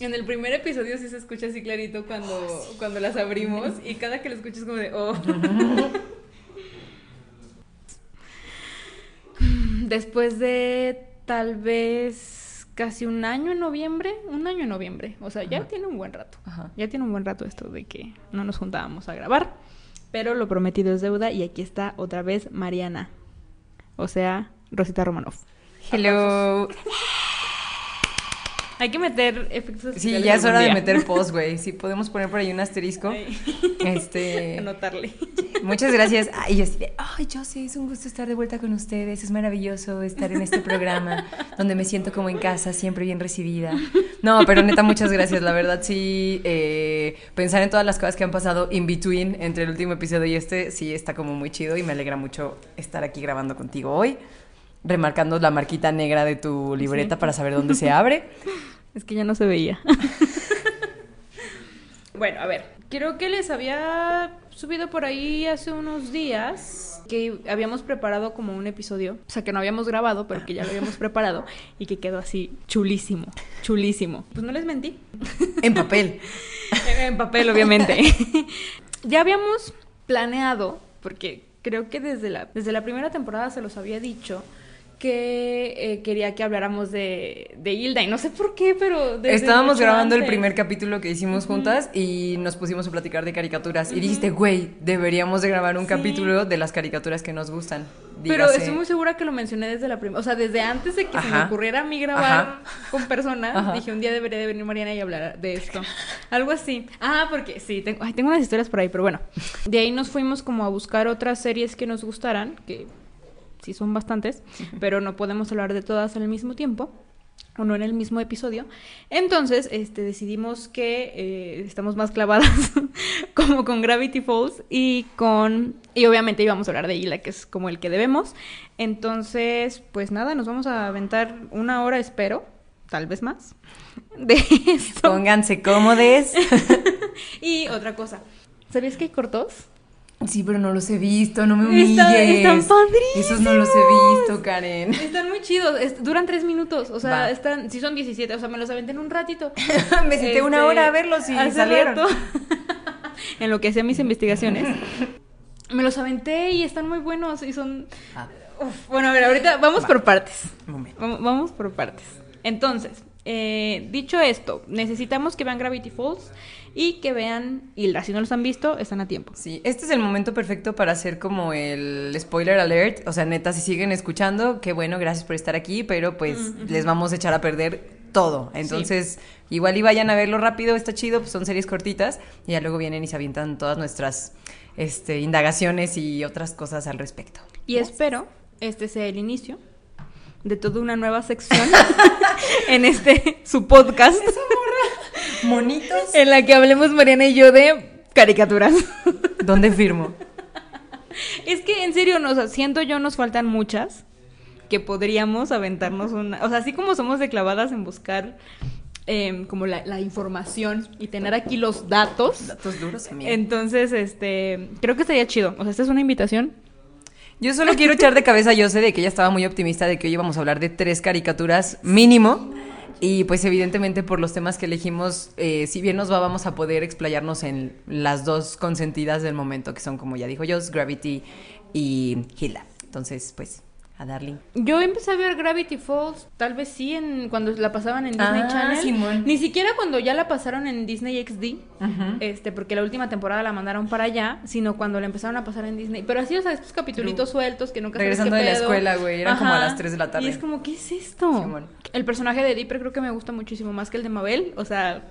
En el primer episodio sí se escucha así clarito cuando, cuando las abrimos y cada que lo escuchas como de, oh. Después de tal vez casi un año en noviembre, un año en noviembre, o sea, ya tiene un buen rato, Ajá. ya tiene un buen rato esto de que no nos juntábamos a grabar, pero lo prometido es deuda y aquí está otra vez Mariana, o sea, Rosita Romanoff. Hello. Hay que meter efectos Sí, ya es hora de meter post, güey. Sí, podemos poner por ahí un asterisco. Ay. Este. Anotarle. Muchas gracias. Ay, yo de, ay, yo sí, es un gusto estar de vuelta con ustedes. Es maravilloso estar en este programa donde me siento como en casa, siempre bien recibida. No, pero neta, muchas gracias. La verdad, sí, eh, pensar en todas las cosas que han pasado in between entre el último episodio y este, sí está como muy chido y me alegra mucho estar aquí grabando contigo hoy. Remarcando la marquita negra de tu libreta Sí. para saber dónde se abre. Es que ya no se veía. bueno, a ver. Creo que les había subido por ahí hace unos días que habíamos preparado como un episodio, o sea, que no habíamos grabado, pero que ya lo habíamos preparado y que quedó así chulísimo, chulísimo. Pues no les mentí. En papel. En- en papel, obviamente. ya habíamos planeado, porque creo que desde la, desde la primera temporada se los había dicho que eh, quería que habláramos de, de Hilda y no sé por qué, pero Estábamos grabando el primer capítulo que hicimos juntas y nos pusimos a platicar de caricaturas. Y dijiste, güey, deberíamos de grabar un Sí. capítulo de las caricaturas que nos gustan. Pero estoy muy segura que lo mencioné desde la primera, o sea, desde antes de que se me ocurriera a mí grabar Ajá. con personas, Ajá. dije un día debería de venir Mariana y hablar de esto. Algo así. Ah, porque sí, tengo, ay, tengo unas historias por ahí, pero bueno. De ahí nos fuimos como a buscar otras series que nos gustaran, que sí son bastantes, pero no podemos hablar de todas al mismo tiempo o no en el mismo episodio. Entonces, este, decidimos que eh, estamos más clavadas como con Gravity Falls y con... Y obviamente íbamos a hablar de Hila, que es como el que debemos. Entonces, pues nada, nos vamos a aventar una hora, espero, tal vez más, de esto. Pónganse cómodes. Y otra cosa, ¿sabías que hay cortos? Sí, pero no los he visto, no me humilles. Está- están padrísimos. Esos no los he visto, Karen. Están muy chidos, duran tres minutos, o sea, Va. están, sí son 17, o sea, me los aventé en un ratito. me senté una Este, hora a verlos y salieron. en lo que hacía mis investigaciones. Me los aventé y están muy buenos y son... Ah, Uf, bueno, a ver, ahorita vamos Va. por partes. momento. Vamos por partes. Entonces, eh, dicho esto, necesitamos que vean Gravity Falls y que vean Hilda. Si no los han visto, están a tiempo. Sí, este es el momento perfecto para hacer como el spoiler alert. O sea, neta, si siguen escuchando, qué bueno, gracias por estar aquí, pero pues les vamos a echar a perder todo. Entonces, igual y vayan a verlo rápido, está chido, pues son series cortitas y ya luego vienen y se avientan todas nuestras este, indagaciones y otras cosas al respecto. Y espero este sea el inicio de toda una nueva sección en este su podcast Monitos. en la que hablemos Mariana y yo de caricaturas. ¿Dónde firmo? Es que en serio, no, o sea, siento yo nos faltan muchas que podríamos aventarnos una, o sea, así como somos de clavadas en buscar em, como la, la información y tener aquí los datos. Datos duros, amiga. Entonces, este, creo que estaría chido. O sea, esta es una invitación. Yo solo quiero echar de cabeza a Yose de que ella estaba muy optimista de que hoy íbamos a hablar de tres caricaturas mínimo. Y pues evidentemente por los temas que elegimos, eh, si bien nos va, vamos a poder explayarnos en las dos consentidas del momento, que son como ya dijo Jos, Gravity y Hilda. Entonces, pues, a Darling. Yo empecé a ver Gravity Falls, tal vez sí, en, cuando la pasaban en Disney Ah, Channel. Simón. Ni siquiera cuando ya la pasaron en Disney XD, este, porque la última temporada la mandaron para allá, sino cuando la empezaron a pasar en Disney. Pero así, o sea, estos capitulitos sueltos que nunca sabes Regresando qué de la escuela, güey, eran como a Ajá. las 3 de la tarde. Y es como, ¿qué es esto? Simón. El personaje de Dipper creo que me gusta muchísimo más que el de Mabel, o sea...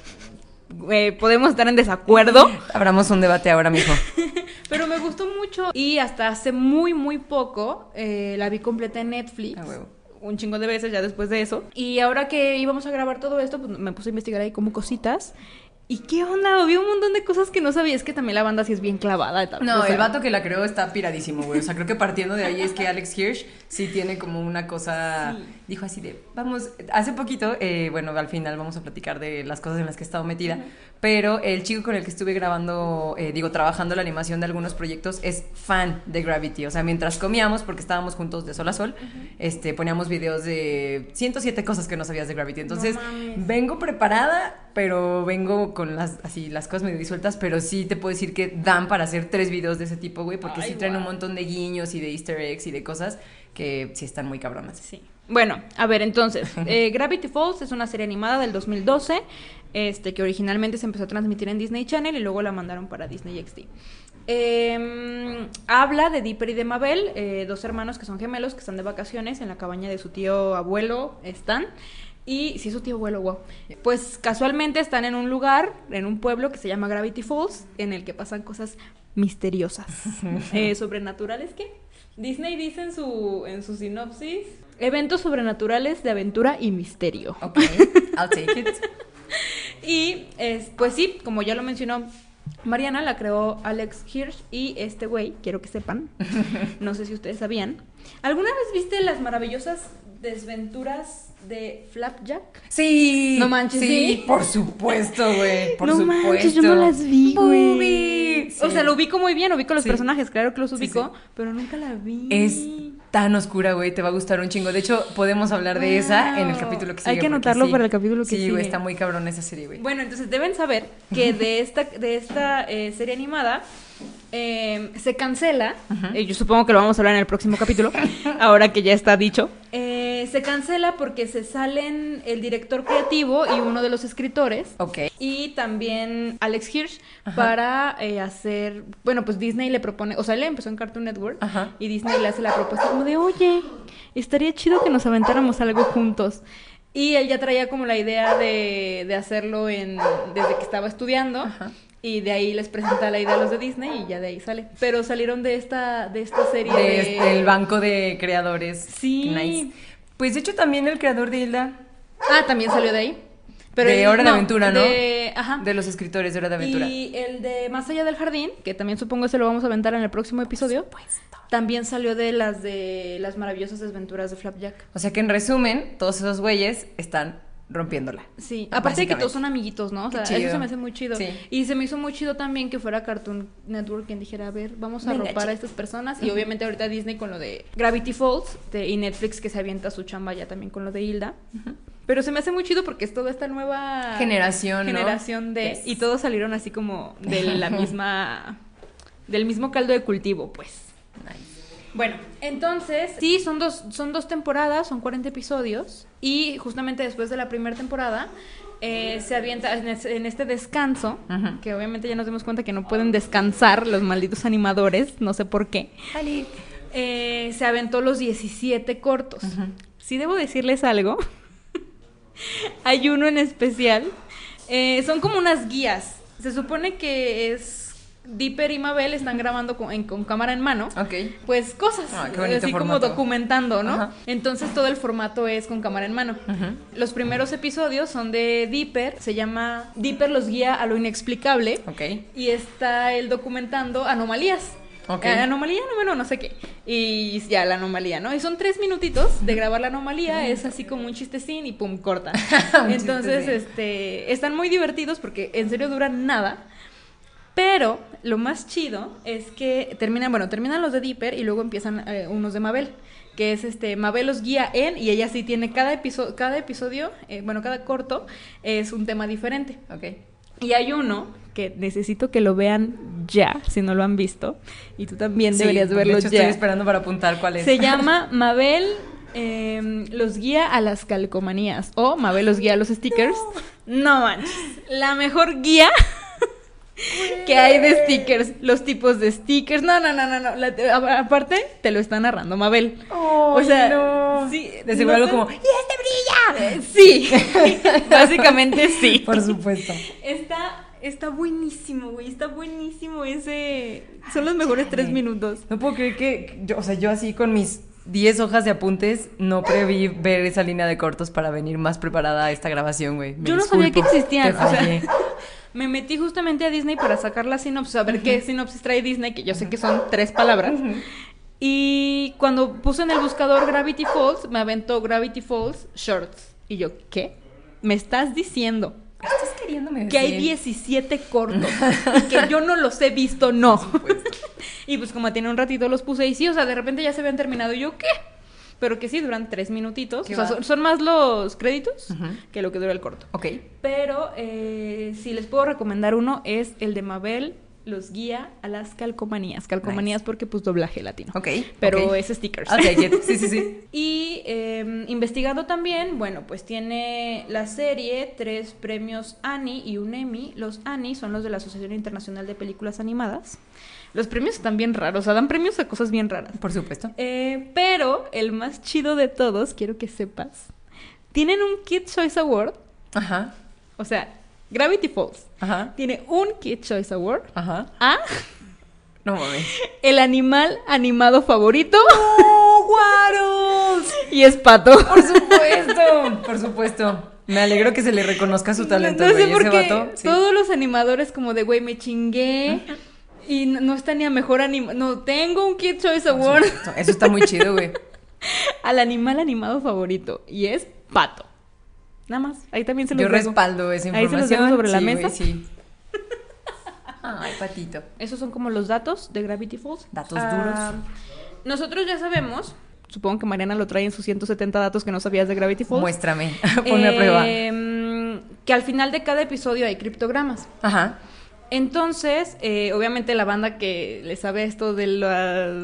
eh, podemos estar en desacuerdo, Abramos un debate ahora mismo. pero me gustó mucho y hasta hace muy muy poco eh, la vi completa en Netflix. Huevo. Un chingo de veces ya después de eso. Y ahora que íbamos a grabar todo esto, pues me puse a investigar ahí como cositas. ¿Y qué onda? Vi un montón de cosas que no sabía. Es que también la banda sí es bien clavada. tal- No, o sea, el vato que la creó está piradísimo, güey. O sea, creo que partiendo de ahí es que Alex Hirsch sí tiene como una cosa. Dijo así de, vamos, hace poquito, eh, bueno, al final vamos a platicar de las cosas en las que he estado metida, pero el chico con el que estuve grabando, eh, digo, trabajando la animación de algunos proyectos es fan de Gravity. O sea, mientras comíamos, porque estábamos juntos de sol a sol, este, poníamos videos de 107 cosas que no sabías de Gravity. Entonces, mames. vengo preparada, pero vengo con las, así, las cosas medio disueltas, pero sí te puedo decir que dan para hacer tres videos de ese tipo, güey, porque Ay, sí traen un guau. montón de guiños y de easter eggs y de cosas que sí están muy cabronas. Sí. Bueno, a ver, entonces, eh, Gravity Falls es una serie animada del 2012, este, que originalmente se empezó a transmitir en Disney Channel y luego la mandaron para Disney XD. Eh, habla de Dipper y de Mabel, eh, dos hermanos que son gemelos que están de vacaciones en la cabaña de su tío abuelo Stan. Y sí, su tío abuelo, wow. Pues casualmente están en un lugar, en un pueblo que se llama Gravity Falls, en el que pasan cosas misteriosas, eh, sobrenaturales que Disney dice en su, en su sinopsis, eventos sobrenaturales de aventura y misterio. Ok, I'll take it. Y es, pues sí, como ya lo mencionó Mariana, la creó Alex Hirsch y este güey, quiero que sepan, no sé si ustedes sabían. ¿Alguna vez viste las maravillosas desventuras de Flapjack? Sí. No manches, Sí, ¿sí? por supuesto, güey. Por no supuesto. manches, yo no las vi, güey. Boobie. O Sí. sea, lo ubico muy bien, ubico los Sí. personajes, claro que los Sí, ubico, pero nunca la vi. Es tan oscura, güey, te va a gustar un chingo. De hecho, podemos hablar de esa en el capítulo que sigue. Hay que anotarlo sí. para el capítulo que Sí, sigue. güey, está muy cabrón esa serie, güey. Bueno, entonces deben saber que de esta, de esta eh, serie animada eh, se cancela, eh, yo supongo que lo vamos a hablar en el próximo capítulo, ahora que ya está dicho, Eh, se cancela porque se salen el director creativo y uno de los escritores. Ok. Y también Alex Hirsch Ajá. para eh, hacer, bueno, pues Disney le propone, o sea, él empezó en Cartoon Network Ajá. y Disney le hace la propuesta como de, oye, estaría chido que nos aventáramos algo juntos. Y él ya traía como la idea de, de hacerlo en, desde que estaba estudiando. Ajá. Y de ahí les presenta la idea a los de Disney y ya de ahí sale. Pero salieron de esta, de esta serie De de... este, el banco de creadores. Sí. Nice. Pues de hecho también el creador de Hilda. Ah, también salió de ahí. de el- Hora de Aventura, ¿no? De, ajá. De los escritores de Hora de Aventura. Y el de Más allá del jardín, que también supongo se lo vamos a aventar en el próximo episodio, también salió de las de las maravillosas desventuras de Flapjack. O sea que en resumen, todos esos güeyes están rompiéndola. Sí, aparte de que todos son amiguitos, ¿no? O sea, eso se me hace muy chido. Sí. Y se me hizo muy chido también que fuera Cartoon Network quien dijera, a ver, vamos a Venga, ropar a chicos. estas personas. Y obviamente ahorita Disney con lo de Gravity Falls de- y Netflix que se avienta su chamba ya también con lo de Hilda. Pero se me hace muy chido porque es toda esta nueva Generación, ¿no? generación de Yes. y todos salieron así como de la misma del mismo caldo de cultivo, pues. Nice. Bueno, entonces, sí, son dos, son dos temporadas, son 40 episodios. Y justamente después de la primera temporada, eh, se avienta en, es- en este descanso, que obviamente ya nos dimos cuenta que no pueden descansar los malditos animadores, no sé por qué. Eh, se aventó los 17 cortos. Si debo decirles algo, hay uno en especial. eh, son como unas guías. Se supone que es Dipper y Mabel están grabando con, en- con cámara en mano. Ok. Pues cosas, Ah, así como documentando, ¿no? Ajá. Entonces todo el formato es con cámara en mano. Los primeros episodios son de Dipper, se llama Dipper los guía a lo inexplicable Ok. y está él documentando anomalías. Ok. Eh, anomalía número no sé qué. Y ya la anomalía, ¿no? Y son tres minutitos de grabar la anomalía, es así como un chistecín y pum, corta. Entonces, chistecín. este, están muy divertidos porque en serio duran nada. Pero lo más chido es que terminan, bueno, terminan los de Dipper y luego empiezan eh, unos de Mabel, que es este, Mabel los guía en, y ella sí tiene cada episodio, cada episodio, eh, bueno, cada corto es un tema diferente. Ok. Y hay uno que necesito que lo vean ya, si no lo han visto, y tú también Sí, deberías verlo de hecho, ya. estoy esperando para apuntar cuál es. Se llama Mabel eh, los guía a las calcomanías o Mabel los guía a los stickers. No, manches, la mejor guía que hay de stickers, los tipos de stickers. No, no, no, no, no. La- aparte te lo está narrando Mabel. o sea, no. sí, De seguro algo como, ¡y este brilla! Eh, sí, básicamente sí. Por supuesto. Está, está buenísimo, güey. Está buenísimo ese. Son los mejores tres minutos. No puedo creer que, yo, o sea, yo así con mis 10 hojas de apuntes no preví ver esa línea de cortos para venir más preparada a esta grabación, güey. Me Yo no sabía que existían. te o sea, fallé. me metí justamente a Disney para sacar la sinopsis, a ver qué sinopsis trae Disney, que yo sé que son tres palabras. Y cuando puse en el buscador Gravity Falls, me aventó Gravity Falls Shorts. Y yo, ¿qué? ¿Me estás diciendo Estás queriéndome que hay decir? 17 cortos y que yo no los he visto? No. y pues como tiene un ratito los puse y sí, o sea, de repente ya se habían terminado. Y yo, ¿qué? Pero que sí, duran tres minutitos. Son, son más los créditos que lo que dura el corto. Ok. Pero eh, si les puedo recomendar uno, es el de Mabel los guía a las calcomanías. Calcomanías porque pues doblaje latino. Ok. Pero es stickers. Ok, get. Sí, sí, sí. Y eh, investigando también, bueno, pues tiene la serie tres premios Annie y un Emmy. Los Annie son los de la Asociación Internacional de Películas Animadas. Los premios están bien raros, o sea, dan premios a cosas bien raras. Por supuesto. Eh, pero el más chido de todos, quiero que sepas, tienen un Kid Choice Award. Ajá. O sea, Gravity Falls Ajá. tiene un Kid Choice Award Ajá. a No mames. el animal animado favorito ¡Oh, guaros! y es pato. Por supuesto. Por supuesto. Me alegro que se le reconozca su talento, No sé por qué vato. sí. todos los animadores como de, güey, me chingué y no, está ni a mejor animado. No, tengo un Kid Choice Award. Eso está muy chido, güey. al animal animado favorito y es pato. Nada más, ahí también se los Yo respaldo esa Ahí se los información. dejo sobre la güey, mesa. sí. Ay, patito. Esos son como los datos de Gravity Falls. Datos Ah, Nosotros ya sabemos, supongo que Mariana lo trae en sus 170 datos que no sabías de Gravity Falls. Muéstrame. Ponme a prueba. Em, que al final de cada episodio hay criptogramas. Ajá. Entonces, eh, obviamente la banda que le sabe esto de las,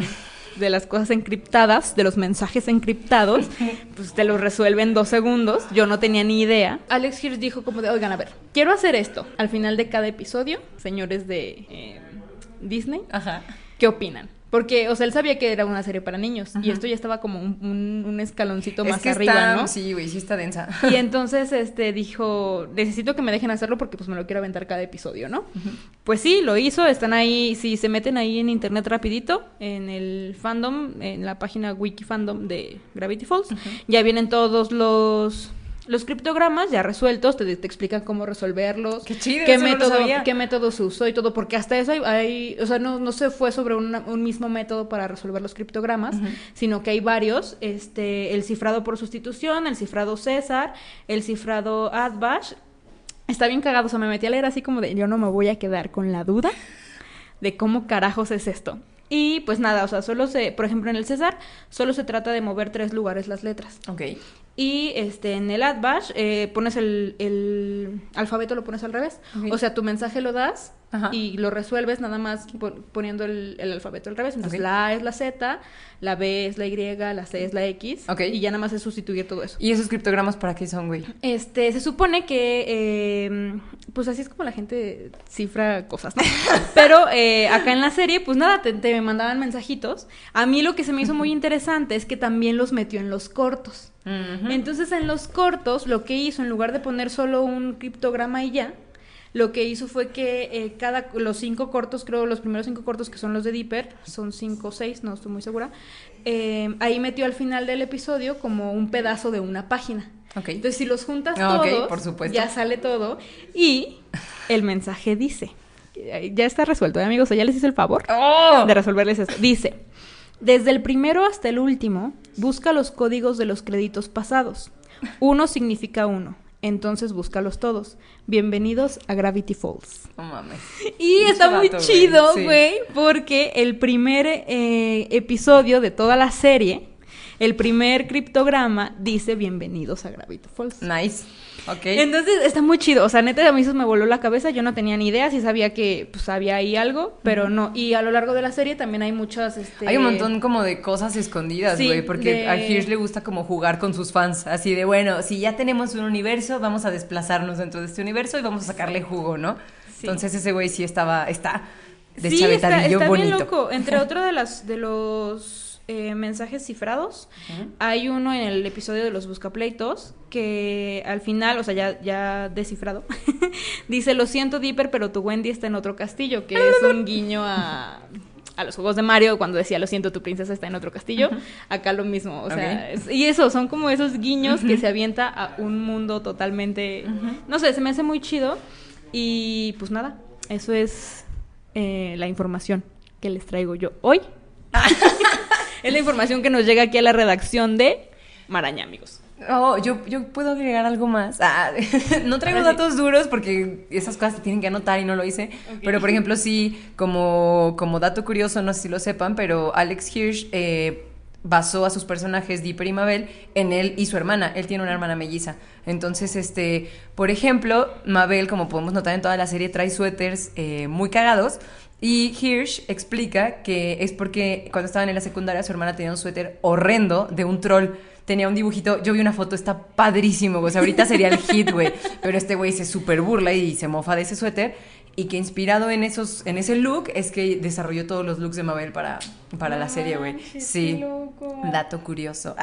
de las cosas encriptadas, de los mensajes encriptados, pues te lo resuelve en dos segundos. Yo no tenía ni idea. Alex Hirsch dijo como de, oigan, a ver, quiero hacer esto. Al final de cada episodio, señores de eh, Disney, Ajá. ¿qué opinan? Porque, o sea, él sabía que era una serie para niños y esto ya estaba como un, un- un escaloncito Es más que arriba, está, ¿no? Sí, güey, sí está densa. Y entonces este dijo, necesito que me dejen hacerlo porque pues me lo quiero aventar cada episodio, ¿no? Pues sí, lo hizo, están ahí, si se meten ahí en internet rapidito, en el fandom, en la página wiki fandom de Gravity Falls, ya vienen todos los los criptogramas ya resueltos, te, te explican cómo resolverlos, Qué chido, qué no método, sabía. qué método se usó y todo, porque hasta eso hay, hay- o sea, no, no se fue sobre una- un mismo método para resolver los criptogramas, sino que hay varios, este, el cifrado por sustitución, el cifrado César, el cifrado Adbash. Está bien cagado, o sea, me metí a leer así como de, yo no me voy a quedar con la duda de cómo carajos es esto. Y pues nada, o sea, solo se, por ejemplo, en el César, solo se trata de mover tres lugares las letras. Ok. Y este, en el Adbash eh, pones el, el alfabeto, lo pones al revés. O sea, tu mensaje lo das Ajá. y lo resuelves nada más po- poniendo el, el alfabeto al revés. Entonces la A es la Z, la B es la Y, la C es la X. Ok. Y ya nada más es sustituir todo eso. ¿Y esos criptogramas para qué son, güey? Este, se supone que, eh, pues así es como la gente cifra cosas, ¿no? Pero eh, acá en la serie, pues nada, te, te mandaban mensajitos. A mí lo que se me hizo muy interesante es que también los metió en los cortos. Entonces en los cortos, lo que hizo, en lugar de poner solo un criptograma y ya, lo que hizo fue que eh, cada, los cinco cortos, creo los primeros cinco cortos que son los de Dipper, son cinco o seis, no estoy muy segura, eh, ahí metió al final del episodio como un pedazo de una página. Entonces si los juntas Ah, todos, por supuesto. ya sale todo y el mensaje dice, ya está resuelto, ¿eh, amigos, o ya les hice el favor ¡Oh! de resolverles esto. Dice, desde el primero hasta el último, busca los códigos de los créditos pasados. Uno significa uno. Entonces búscalos todos. Bienvenidos a Gravity Falls. No mames. Y está muy güey, chido, sí. güey, porque el primer eh, episodio de toda la serie, el primer criptograma dice Bienvenidos a Gravity Falls. Nice. Ok. Entonces está muy chido. O sea, neta, a mí eso me voló la cabeza. Yo no tenía ni idea. Sí sabía que pues había ahí algo, pero no. Y a lo largo de la serie también hay muchas. Este... Hay un montón como de cosas escondidas, Sí, güey, porque de- a Hirsch le gusta como jugar con sus fans, así de, bueno, si ya tenemos un universo, vamos a desplazarnos dentro de este universo y vamos a sacarle jugo, ¿no? Sí. Entonces ese güey sí estaba, está Sí, está, está bien loco. Entre otro de las de los eh, mensajes cifrados, hay uno en el episodio de los buscapleitos que al final, o sea, ya, ya descifrado, dice, lo siento Dipper, pero tu Wendy está en otro castillo, que es un guiño a, a los juegos de Mario cuando decía, lo siento, tu princesa está en otro castillo. Acá lo mismo, o sea, y eso, son como esos guiños que se avienta a un mundo totalmente, no sé, se me hace muy chido. Y pues nada, eso es eh, la información que les traigo yo hoy. es la información que nos llega aquí a la redacción de Maraña, amigos. Oh, yo, yo puedo agregar algo más. Ah, no traigo Ahora sí. datos duros porque esas cosas se tienen que anotar y no lo hice. Pero, por ejemplo, sí, como, como dato curioso, no sé si lo sepan, pero Alex Hirsch eh, basó a sus personajes Dipper y Mabel en él y su hermana. Él tiene una hermana melliza. Entonces, este, por ejemplo, Mabel, como podemos notar en toda la serie, trae suéteres eh, muy cagados. Y Hirsch explica que es porque cuando estaban en la secundaria su hermana tenía un suéter horrendo de un troll. Tenía un dibujito, yo vi una foto, está padrísimo. O sea, ahorita sería el hit, güey. Pero este güey se super burla y se mofa de ese suéter. Y que inspirado en esos, en ese look es que desarrolló todos los looks de Mabel para, para la serie, güey. Sí. loco. Dato curioso.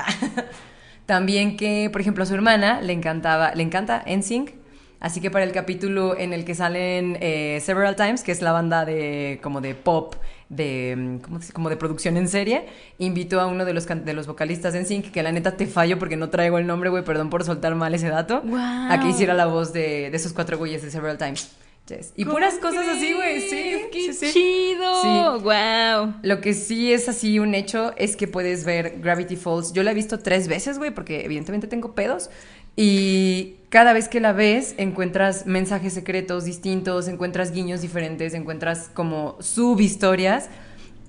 También que, por ejemplo, a su hermana le encantaba, le encanta NSYNC. Así que para el capítulo en el que salen eh, Several Times, que es la banda de como de pop, de mm, ¿cómo se dice? como de producción en serie, invitó a uno de los de los vocalistas de NSYNC, que la neta te fallo porque no traigo el nombre, güey, perdón por soltar mal ese dato, Guau. a que hiciera la voz de, de esos cuatro güeyes de Several Times. Yes. Y puras ¿Cómo cosas así, güey, sí? ¡Qué sí, sí. chido! Sí. ¡Wow! Lo que sí es así un hecho es que puedes ver Gravity Falls. Yo la he visto tres veces, güey, porque evidentemente tengo pedos. Y cada vez que la ves, encuentras mensajes secretos distintos, encuentras guiños diferentes, encuentras como subhistorias,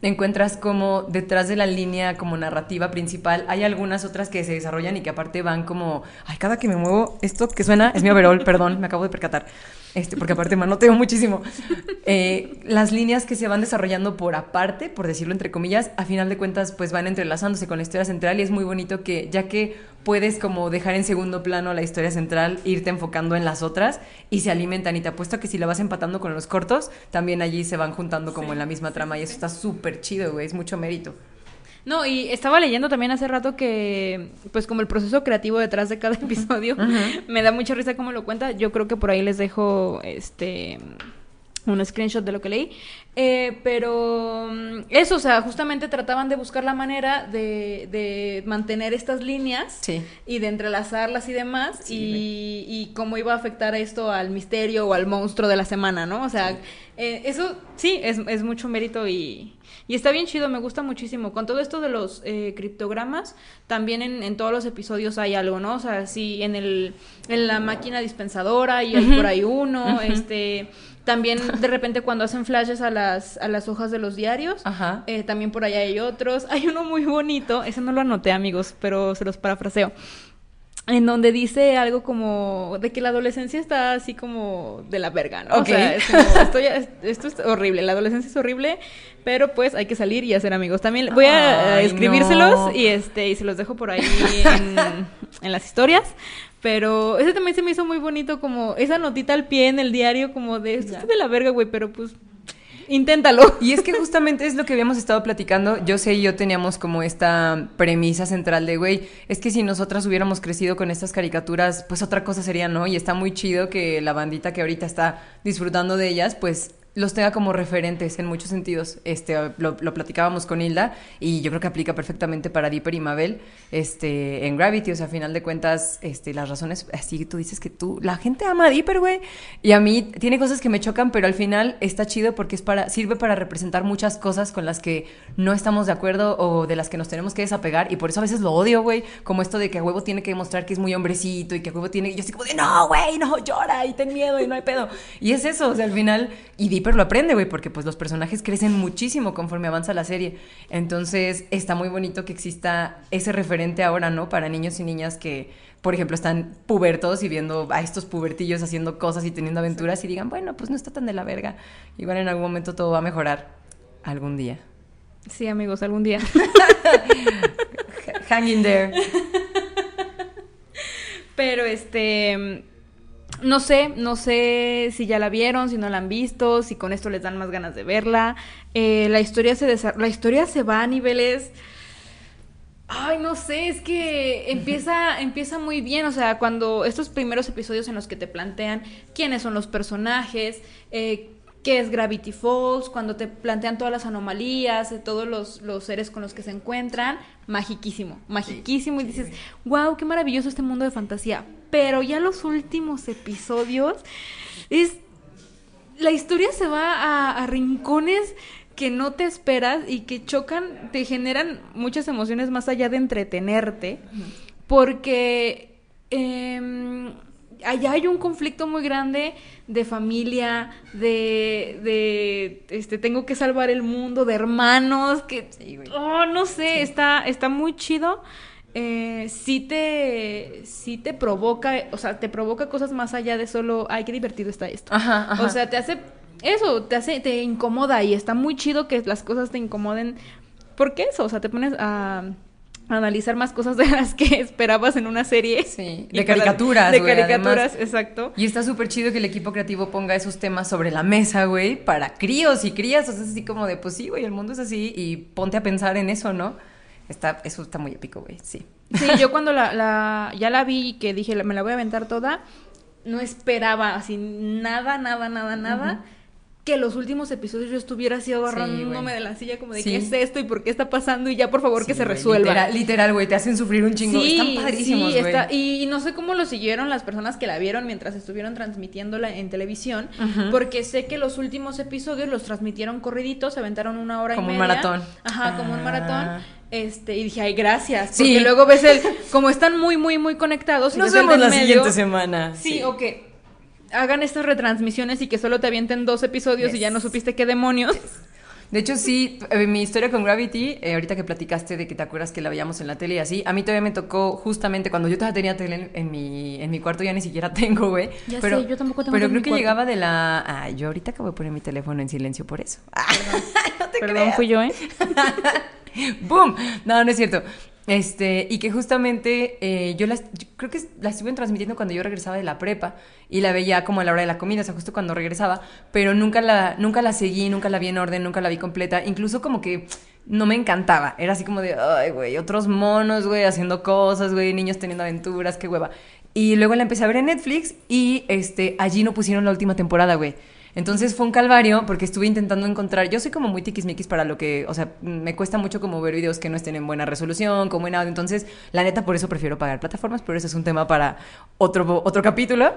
encuentras como detrás de la línea como narrativa principal hay algunas otras que se desarrollan y que aparte van como, ay, cada que me muevo, esto que suena es mi overall, perdón, me acabo de percatar. Este, porque aparte manoteo muchísimo. Eh, las líneas que se van desarrollando por aparte, por decirlo entre comillas, a final de cuentas, pues van entrelazándose con la historia central y es muy bonito que, ya que puedes como dejar en segundo plano la historia central, irte enfocando en las otras y se alimentan. Y te apuesto que si la vas empatando con los cortos, también allí se van juntando como en la misma trama y eso está súper chido, güey, es mucho mérito. No, y estaba leyendo también hace rato que, pues como el proceso creativo detrás de cada episodio, me da mucha risa cómo lo cuenta. Yo creo que por ahí les dejo, este, un screenshot de lo que leí. Eh, pero mm, eso, o sea, justamente trataban de buscar la manera de, de mantener estas líneas Sí. y de entrelazarlas y demás Sí, y, y cómo iba a afectar esto al misterio o al monstruo de la semana, ¿no? O sea, eh, eso sí, es, es mucho mérito y, y está bien chido, me gusta muchísimo. Con todo esto de los eh, criptogramas, también en, en todos los episodios hay algo, ¿no? O sea, sí, en, el, en la máquina dispensadora y hay por ahí uno, este... También de repente cuando hacen flashes a las, a las hojas de los diarios, Ajá. eh, también por allá hay otros. Hay uno muy bonito, ese no lo anoté, amigos, pero se los parafraseo. En donde dice algo como de que la adolescencia está así como de la verga, ¿no? Ok. O sea, es como, esto, ya es- esto es horrible, la adolescencia es horrible, pero pues hay que salir y hacer amigos. También voy a Ay, escribírselos no. y este y se los dejo por ahí en, en las historias. Pero ese también se me hizo muy bonito, como esa notita al pie en el diario, como de esto está de la verga, güey, pero pues inténtalo. Y es que justamente es lo que habíamos estado platicando. Yo sé y yo teníamos como esta premisa central de, güey, es que si nosotras hubiéramos crecido con estas caricaturas, pues otra cosa sería, ¿no? Y está muy chido que la bandita que ahorita está disfrutando de ellas, pues los tenga como referentes en muchos sentidos. Este, lo, platicábamos con Hilda y yo creo que aplica perfectamente para Dipper y Mabel este, en Gravity. O sea, a final de cuentas, este, las razones, así tú dices que tú, la gente ama a Dipper, güey. Y a mí tiene cosas que me chocan, pero al final está chido porque es para, sirve para representar muchas cosas con las que no estamos de acuerdo o de las que nos tenemos que desapegar. Y por eso a veces lo odio, güey. Como esto de que a huevo tiene que demostrar que es muy hombrecito y que a huevo tiene. y Yo estoy como de, no, güey, no, llora y ten miedo y no hay pedo. Y es eso, o sea, al final. Y Dipper lo aprende, güey, porque pues los personajes crecen muchísimo conforme avanza la serie. Entonces está muy bonito que exista ese referente ahora, ¿no? Para niños y niñas que, por ejemplo, están pubertos y viendo a estos pubertillos haciendo cosas y teniendo aventuras y digan, bueno, pues no está tan de la verga. Igual en algún momento todo va a mejorar. Algún día. Sí, amigos, algún día. Hang in there. Pero este. No sé, no sé si ya la vieron, si no la han visto, si con esto les dan más ganas de verla. Eh, la historia se la historia se va a niveles. Ay, no sé, es que empieza, empieza muy bien. O sea, cuando estos primeros episodios en los que te plantean quiénes son los personajes, eh, qué es Gravity Falls, cuando te plantean todas las anomalías, de todos los, los seres con los que se encuentran, magiquísimo, magiquísimo. y dices, wow, qué maravilloso este mundo de fantasía. Pero ya los últimos episodios es la historia se va a, a rincones que no te esperas y que chocan, te generan muchas emociones más allá de entretenerte, porque em, allá hay un conflicto muy grande de familia, de, de, este, tengo que salvar el mundo, de hermanos, que, oh, no sé, está, está muy chido. Eh, sí te, sí te provoca, o sea, te provoca cosas más allá de solo, ay, qué divertido está esto. O sea, te hace, eso, te hace, te incomoda y está muy chido que las cosas te incomoden. ¿Por qué eso? O sea, te pones a analizar más cosas de las que esperabas en una serie. Sí, de caricaturas. De caricaturas, exacto. Y está súper chido que el equipo creativo ponga esos temas sobre la mesa, güey, para críos y crías. O sea, es así como de, pues sí, güey, el mundo es así y ponte a pensar en eso, ¿no? Está, eso está muy épico, güey, sí. Sí, yo cuando la, la, ya la vi y que dije, me la voy a aventar toda, no esperaba así nada, nada, nada, nada que los últimos episodios yo estuviera así agarrándome de la silla como de qué es esto y por qué está pasando y ya por favor que se resuelva. Literal, güey, te hacen sufrir un chingo. Están padrísimos, sí, y, no sé cómo lo siguieron las personas que la vieron mientras estuvieron transmitiéndola en televisión, porque sé que los últimos episodios los transmitieron corriditos, se aventaron una hora y media. Como un maratón. Ajá, como un maratón. Ah. Este, y dije, ay, gracias. Porque luego ves el, como están muy, muy, muy conectados. Nos vemos la siguiente semana. Sí, o que hagan estas retransmisiones y que solo te avienten dos episodios y ya no supiste qué demonios. De hecho, sí, eh, mi historia con Gravity, eh, ahorita que platicaste de que te acuerdas que la veíamos en la tele y así, a mí todavía me tocó justamente cuando yo todavía tenía tele en, mi, en mi cuarto, ya ni siquiera tengo, güey. Ya pero, sé, yo tampoco tengo Pero creo que llegaba de la... Ah, yo ahorita acabo de poner mi teléfono en silencio por eso. Perdón, no te Perdón fui yo, ¿eh? ¡Boom! No, no es cierto. Este, y que justamente eh, yo las, creo que la estuve transmitiendo cuando yo regresaba de la prepa y la veía como a la hora de la comida, o sea, justo cuando regresaba, pero nunca la, nunca la seguí, nunca la vi en orden, nunca la vi completa, incluso como que no me encantaba, era así como de, ay, güey, otros monos, güey, haciendo cosas, güey, niños teniendo aventuras, qué hueva. Y luego la empecé a ver en Netflix y este, allí no pusieron la última temporada, güey. Entonces fue un calvario porque estuve intentando encontrar, yo soy como muy tiquismiquis para lo que, o sea, me cuesta mucho como ver videos que no estén en buena resolución, como en audio, entonces la neta por eso prefiero pagar plataformas, pero eso es un tema para otro, otro capítulo.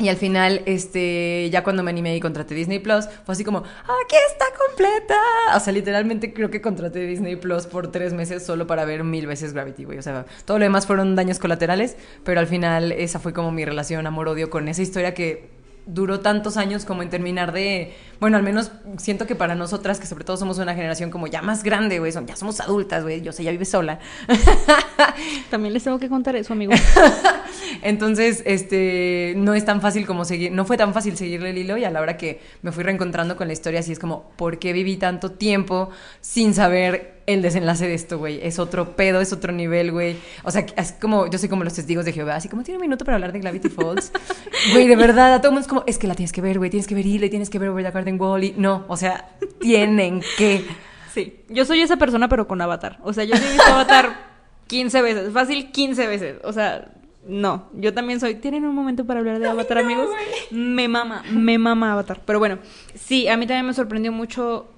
Y al final, este, ya cuando me animé y contraté Disney Plus, fue así como, aquí está completa. O sea, literalmente creo que contraté Disney Plus por tres meses solo para ver mil veces Gravity, güey. O sea, todo lo demás fueron daños colaterales, pero al final esa fue como mi relación amor-odio con esa historia que duró tantos años como en terminar de, bueno, al menos siento que para nosotras, que sobre todo somos una generación como ya más grande, güey, ya somos adultas, güey, yo sé, ya vive sola. También les tengo que contar eso, amigo. Entonces, este, no es tan fácil como seguir, no fue tan fácil seguirle el hilo y a la hora que me fui reencontrando con la historia, así es como, ¿por qué viví tanto tiempo sin saber el desenlace de esto, güey. Es otro pedo, es otro nivel, güey. O sea, es como, yo soy como los testigos de Jehová, así como tiene un minuto para hablar de Gravity Falls. Güey, de verdad, a todo el mundo es como, es que la tienes que ver, güey, tienes que ver y tienes que ver Over the Garden Wall y no, o sea, tienen que. Sí, yo soy esa persona pero con Avatar. O sea, yo he visto Avatar 15 veces, fácil 15 veces. O sea, no, yo también soy. ¿Tienen un momento para hablar de Avatar, amigos? Me mama, me mama Avatar. Pero bueno, sí, a mí también me sorprendió mucho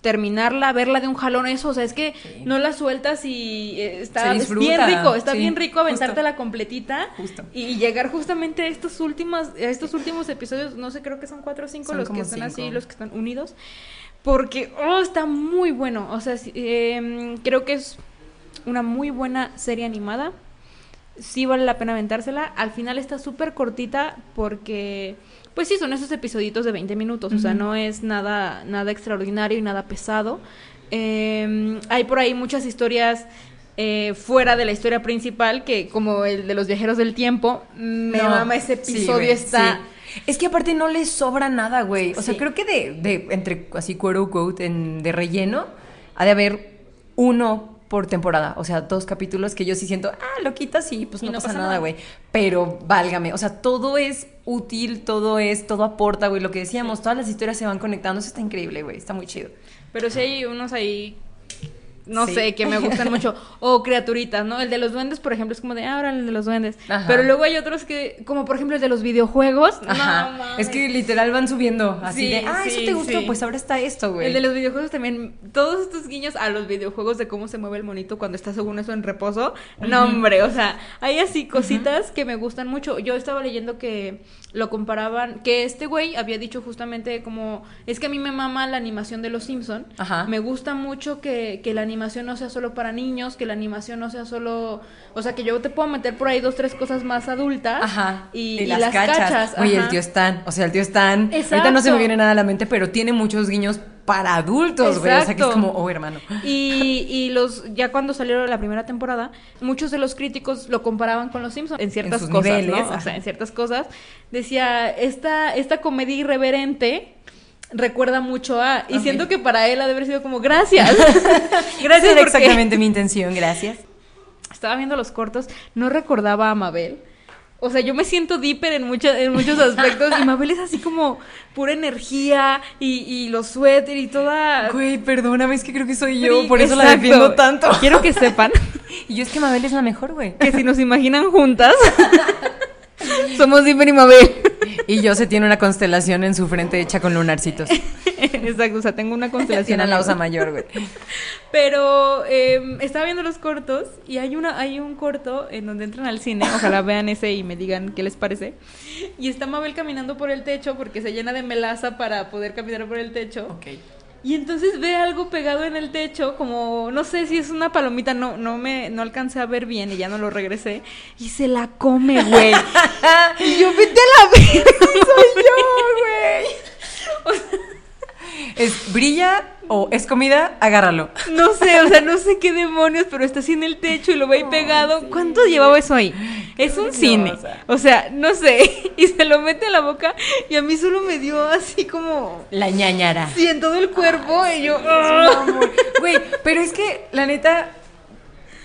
terminarla, verla de un jalón, eso, o sea, es que no la sueltas y eh, está bien rico, está bien rico aventártela completita y llegar justamente a estos últimos, a estos últimos episodios, no sé, creo que son cuatro o cinco los que están así, los que están unidos, porque, oh, está muy bueno, o sea, em, creo que es una muy buena serie animada, sí vale la pena aventársela, al final está súper cortita porque pues sí, son esos episoditos de 20 minutos, o sea, no es nada, nada extraordinario y nada pesado. Em, hay por ahí muchas historias eh, fuera de la historia principal, que como el de los viajeros del tiempo, me mama ese episodio, está... Es que aparte no le sobra nada, güey. O sea, creo que de, de entre así quote quote en, de relleno, ha de haber uno por temporada. O sea, dos capítulos que yo sí siento, ah, lo quitas y pues no, pasa, nada, güey. Pero válgame, o sea, todo es útil, todo es, todo aporta, güey. Lo que decíamos, todas las historias se van conectando. Eso está increíble, güey. Está muy chido. Pero sí hay unos ahí no Sí. sé, que me gustan mucho. O criaturitas, ¿no? El de los duendes, por ejemplo, es como de, ah, ahora el de los duendes. Ajá. Pero luego hay otros que, como por ejemplo el de los videojuegos. no Ajá. mames. es que literal van subiendo así Sí, de, ah, eso te gustó, pues ahora está esto, güey. El de los videojuegos también, todos estos guiños a los videojuegos de cómo se mueve el monito cuando está según eso en reposo. No, hombre, o sea, hay así cositas que me gustan mucho. Yo estaba leyendo que lo comparaban, que este güey había dicho justamente como, es que a mí me mama la animación de los Simpson. Ajá. Me gusta mucho que, que la animación no sea solo para niños, que la animación no sea solo, o sea, que yo te puedo meter por ahí dos, tres cosas más adultas. Ajá. Y, y las, cachas. Oye, el tío Stan. O sea, el tío Stan. Ahorita no Exacto. se me viene nada a la mente, pero tiene muchos guiños para adultos, güey. O sea, que es Exacto. como, oh, hermano. Y, y los ya cuando salió la primera temporada, muchos de los críticos lo comparaban con los Simpsons en ciertas sus cosas, niveles, ¿no? O sea, en ciertas cosas decía esta esta comedia irreverente recuerda mucho a y siento que para él ha de haber sido como gracias. Gracias era exactamente mi intención, gracias. estaba viendo los cortos, no recordaba a Mabel. O sea, yo me siento deeper en, mucha- en muchos aspectos y Mabel es así como pura energía y, y los suéter y toda... Güey, perdóname, es que creo que soy yo, por eso la defiendo tanto. Quiero que sepan Y yo es que Mabel es la mejor, güey. que si nos imaginan juntas, somos Dimmer y Mabel. Y yo se tiene una constelación en su frente hecha con lunarcitos. Exacto, o sea, tengo una constelación. Tiene a la osa mayor, güey. Pero eh, estaba viendo los cortos y hay una hay un corto en donde entran al cine, ojalá vean ese y me digan qué les parece. Y está Mabel caminando por el techo porque se llena de melaza para poder caminar por el techo. Ok. Y entonces ve algo pegado en el techo, como no sé si es una palomita, no no me no alcancé a ver bien y ya no lo regresé y se la come, güey. y yo vete a la verga, soy yo, güey. Es brilla o es comida, agárralo. No sé, o sea, no sé qué demonios, pero está así en el techo y lo ve ahí pegado. ¿Cuánto llevaba eso ahí? Es un cine. O sea, no sé. Y se lo mete a la boca y a mí solo me dio así como... La ñañara. Sí, en todo el cuerpo y yo... "Ah". Güey, pero es que, la neta,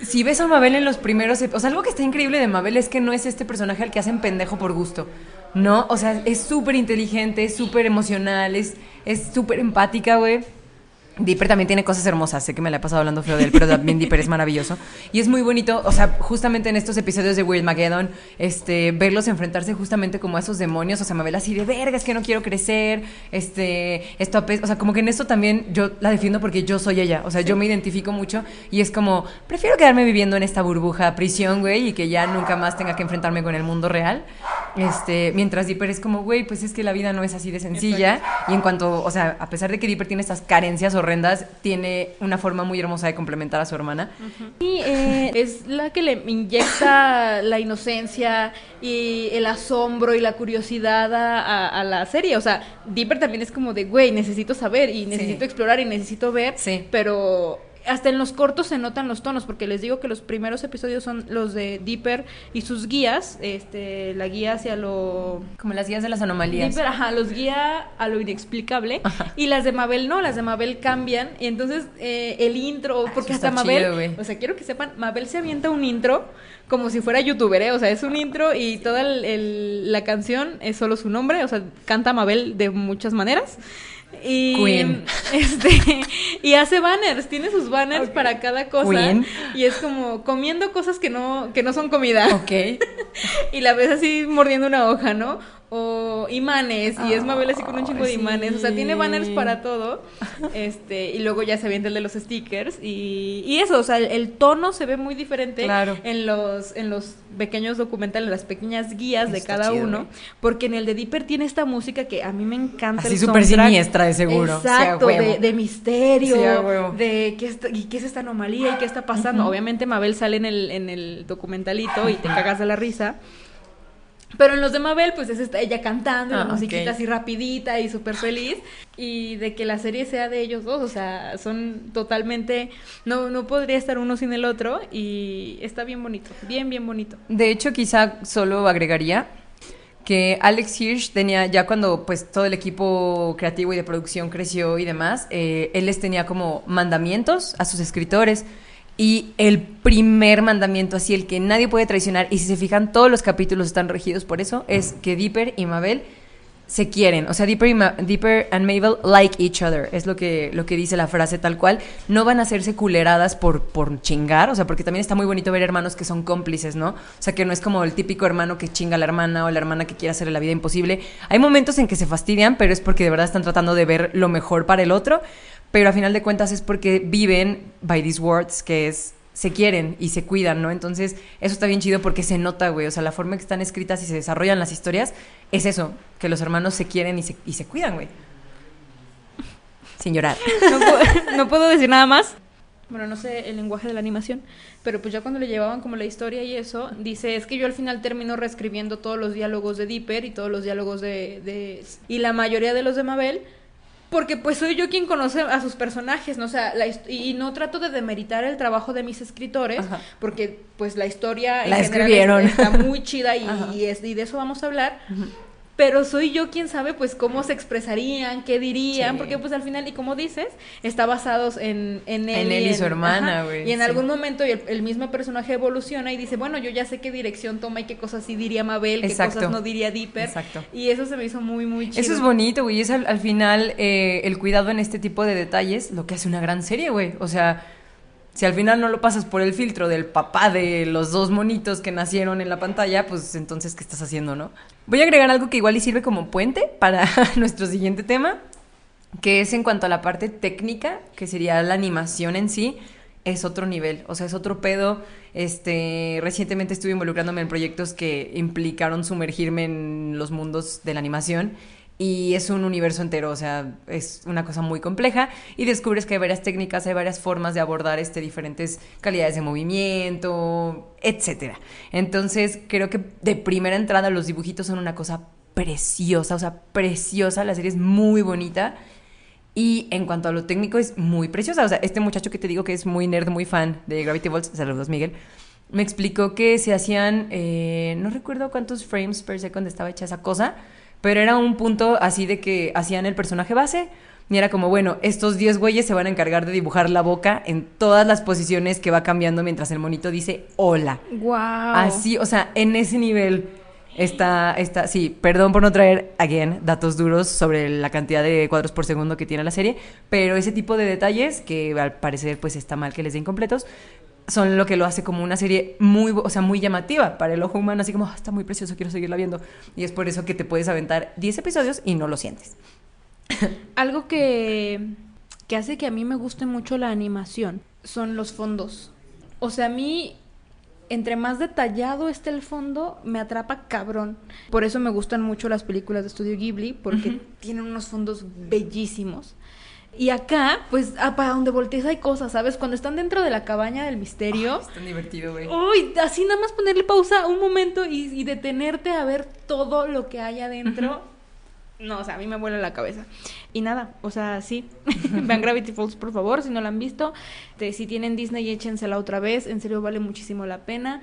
si ves a Mabel en los primeros... O sea, algo que está increíble de Mabel es que no es este personaje al que hacen pendejo por gusto. No, o sea, es súper inteligente, es súper emocional, es es súper empática, güey. Dipper también tiene cosas hermosas, sé que me la he pasado hablando feo de él, pero también Dipper es maravilloso. Y es muy bonito, o sea, justamente en estos episodios de Weird Mageddon, este, verlos enfrentarse justamente como a esos demonios, o sea, Mabel así de verga, es que no quiero crecer, este, esto, apes-". o sea, como que en esto también yo la defiendo porque yo soy ella, o sea, yo me identifico mucho y es como, prefiero quedarme viviendo en esta burbuja prisión, güey, y que ya nunca más tenga que enfrentarme con el mundo real, este, mientras Dipper es como, güey, pues es que la vida no es así de sencilla, y en cuanto, o sea, a pesar de que Dipper tiene estas carencias horrendas, tiene una forma muy hermosa de complementar a su hermana. Y eh, es la que le inyecta la inocencia y el asombro y la curiosidad a, la serie. O sea, Dipper también es como de, güey, necesito saber y necesito explorar y necesito ver. Sí. Pero hasta en los cortos se notan los tonos, porque les digo que los primeros episodios son los de Dipper y sus guías, este, la guía hacia lo Como las guías de las anomalías. Dipper, ajá, los guía a lo inexplicable. Y las de Mabel no, las de Mabel cambian. Y entonces eh, el intro, porque eso hasta Mabel, chido, o sea, quiero que sepan, Mabel se avienta un intro como si fuera youtuber, ¿eh? O sea, es un intro y toda el- el- la canción es solo su nombre, o sea, canta Mabel de muchas maneras. Y, Queen. Este, y hace banners, tiene sus banners para cada cosa. Queen. Y es como comiendo cosas que no, que no son comida. Ok. Y la ves así mordiendo una hoja, ¿no? O imanes, y es Mabel así con un chingo de imanes. O sea, tiene banners para todo. Este, y luego ya se avienta el de los stickers. Y, y eso, o sea, el, el tono se ve muy diferente Claro. en los, en los pequeños documentales, las pequeñas guías de cada chido, uno. güey. Porque en el de Dipper tiene esta música que a mí me encanta. Así súper siniestra, de seguro. Exacto, de, de misterio, Sí, de qué, está- y qué es esta anomalía y qué está pasando. Obviamente Mabel sale en el, en el documentalito y te cagas de la risa. Pero en los de Mabel, pues es esta, ella cantando, y la Ah, musiquita así rapidita y súper feliz. Y de que la serie sea de ellos dos, o sea, son totalmente... No, no podría estar uno sin el otro y está bien bonito, bien, bien bonito. De hecho, quizá solo agregaría que Alex Hirsch tenía, ya cuando pues todo el equipo creativo y de producción creció y demás, eh, él les tenía como mandamientos a sus escritores. Y el primer mandamiento, así el que nadie puede traicionar, y si se fijan, todos los capítulos están regidos por eso, es que Dipper y Mabel se quieren. O sea, Dipper, y and Mabel like each other. Es lo que, lo que dice la frase tal cual. No van a hacerse culeradas por, por chingar. O sea, porque también está muy bonito ver hermanos que son cómplices, ¿no? O sea, que no es como el típico hermano que chinga a la hermana o la hermana que quiere hacerle la vida imposible. Hay momentos en que se fastidian, pero es porque de verdad están tratando de ver lo mejor para el otro. Pero a final de cuentas es porque viven by these words, que es se quieren y se cuidan, ¿no? Entonces, eso está bien chido porque se nota, güey. O sea, la forma en que están escritas y se desarrollan las historias es eso, que los hermanos se quieren y se, y se cuidan, güey. Sin llorar. No puedo, no puedo decir nada más. Bueno, no sé el lenguaje de la animación, pero pues ya cuando le llevaban como la historia y eso, dice, es que yo al final termino reescribiendo todos los diálogos de Dipper y todos los diálogos de, de- y la mayoría de los de Mabel, porque pues soy yo quien conoce a sus personajes, ¿no? O sea, la y no trato de demeritar el trabajo de mis escritores, Ajá. porque pues la historia en La general es- está muy chida y es- y de eso vamos a hablar. Pero soy yo quien sabe, pues, cómo se expresarían, qué dirían, Sí. porque, pues, al final, y como dices, está basados en, en él. En él y su hermana, güey, Y en sí. algún momento el, el mismo personaje evoluciona y dice, bueno, yo ya sé qué dirección toma y qué cosas sí diría Mabel, qué cosas no diría Dipper. Exacto. Y eso se me hizo muy, muy chido. Eso es bonito, güey. Es al, al final eh, el cuidado en este tipo de detalles lo que hace una gran serie, güey. O sea, si al final no lo pasas por el filtro del papá de los dos monitos que nacieron en la pantalla, pues entonces, ¿qué estás haciendo, no? Voy a agregar algo que igual y sirve como puente para nuestro siguiente tema, que es en cuanto a la parte técnica, que sería la animación en sí, es otro nivel, o sea, es otro pedo. Este, recientemente estuve involucrándome en proyectos que implicaron sumergirme en los mundos de la animación y es un universo entero, o sea, es una cosa muy compleja y descubres que hay varias técnicas, hay varias formas de abordar este diferentes calidades de movimiento, etcétera. Entonces, creo que de primera entrada los dibujitos son una cosa preciosa, o sea, preciosa, la serie es muy bonita. Y en cuanto a lo técnico es muy preciosa. O sea, este muchacho que te digo que es muy nerd, muy fan de Gravity Falls, saludos Miguel, me explicó que se hacían, eh, no recuerdo cuántos frames per second estaba hecha esa cosa, pero era un punto así de que hacían el personaje base y era como, bueno, estos 10 güeyes se van a encargar de dibujar la boca en todas las posiciones que va cambiando mientras el monito dice hola. ¡Wow! Así, o sea, en ese nivel está, está, sí, perdón por no traer, again, datos duros sobre la cantidad de cuadros por segundo que tiene la serie, pero ese tipo de detalles, que al parecer pues está mal que les den completos, son lo que lo hace como una serie muy, o sea, muy llamativa para el ojo humano, así como, "Ah, está muy precioso, quiero seguirla viendo. Y es por eso que te puedes aventar 10 episodios y no lo sientes. Algo que, que hace que a mí me guste mucho la animación son los fondos. O sea, a mí, entre más detallado esté el fondo, me atrapa cabrón. Por eso me gustan mucho las películas de Estudio Ghibli, porque tienen unos fondos bellísimos. Y acá, pues, ah, para donde voltees hay cosas, ¿sabes? Cuando están dentro de la cabaña del misterio. Es tan divertido, güey. Uy, así nada más ponerle pausa un momento y, y detenerte a ver todo lo que hay adentro. No, o sea, a mí me vuela la cabeza. Y nada, o sea, sí. Vean Gravity Falls, por favor, si no la han visto. Este, si tienen Disney, échensela otra vez. En serio, vale muchísimo la pena.